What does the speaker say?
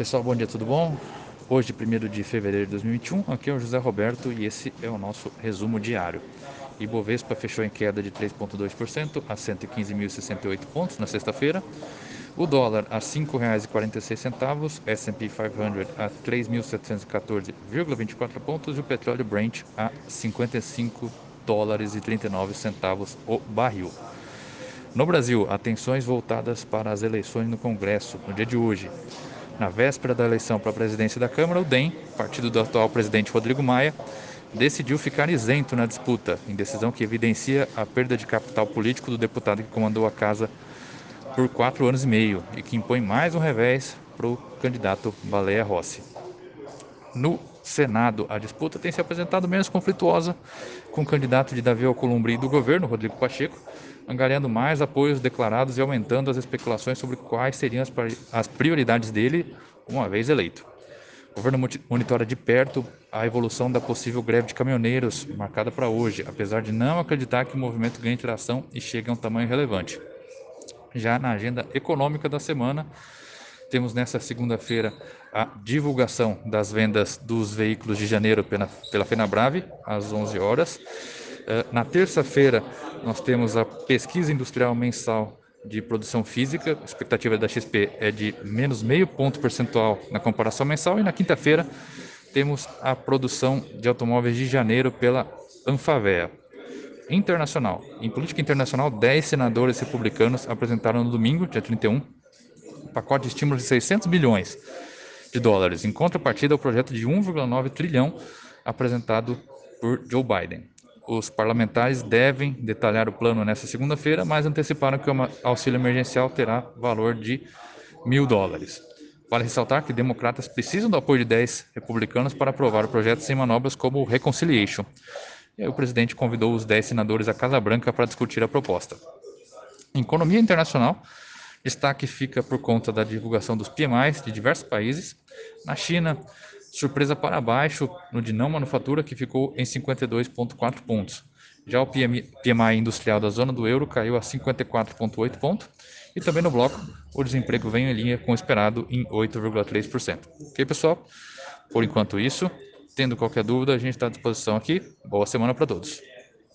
Pessoal, bom dia, tudo bom? Hoje, 1 de fevereiro de 2021, aqui é o José Roberto e esse é o nosso resumo diário. Ibovespa fechou em queda de 3,2% a 115.068 pontos na sexta-feira. O dólar a R$ 5,46, S&P 500 a 3.714,24 pontos e o petróleo Brent a 55 dólares e 39 centavos o barril. No Brasil, atenções voltadas para as eleições no Congresso no dia de hoje. Na véspera da eleição para a presidência da Câmara, o DEM, partido do atual presidente Rodrigo Maia, decidiu ficar isento na disputa, em decisão que evidencia a perda de capital político do deputado que comandou a casa por quatro anos e meio e que impõe mais um revés para o candidato Baleia Rossi. No Senado, a disputa tem se apresentado menos conflituosa, com o candidato de Davi Alcolumbre do governo, Rodrigo Pacheco, angariando mais apoios declarados e aumentando as especulações sobre quais seriam as prioridades dele uma vez eleito. O governo monitora de perto a evolução da possível greve de caminhoneiros marcada para hoje, apesar de não acreditar que o movimento ganhe tração e chegue a um tamanho relevante. Já na agenda econômica da semana, temos nessa segunda-feira a divulgação das vendas dos veículos de janeiro pela, pela FenaBrave, às 11 horas. Eh, na terça-feira, nós temos a pesquisa industrial mensal de produção física, a expectativa da XP é de menos meio ponto percentual na comparação mensal, e na quinta-feira temos a produção de automóveis de janeiro pela Anfavea. Internacional. Em política internacional, 10 senadores republicanos apresentaram no domingo, dia 31, pacote de estímulos de 600 bilhões de dólares, em contrapartida ao projeto de 1,9 trilhão apresentado por Joe Biden. Os parlamentares devem detalhar o plano nesta segunda-feira, mas anteciparam que o auxílio emergencial terá valor de mil dólares. Vale ressaltar que democratas precisam do apoio de 10 republicanos para aprovar o projeto sem manobras como o Reconciliation. E o presidente convidou os 10 senadores à Casa Branca para discutir a proposta. Em economia internacional, Destaque fica por conta da divulgação dos PMIs de diversos países. Na China, surpresa para baixo no de não manufatura, que ficou em 52,4 pontos. Já o PMI, industrial da zona do euro caiu a 54,8 pontos. E também no bloco, o desemprego vem em linha com o esperado em 8,3%. Ok, pessoal? Por enquanto isso, tendo qualquer dúvida, a gente está à disposição aqui. Boa semana para todos.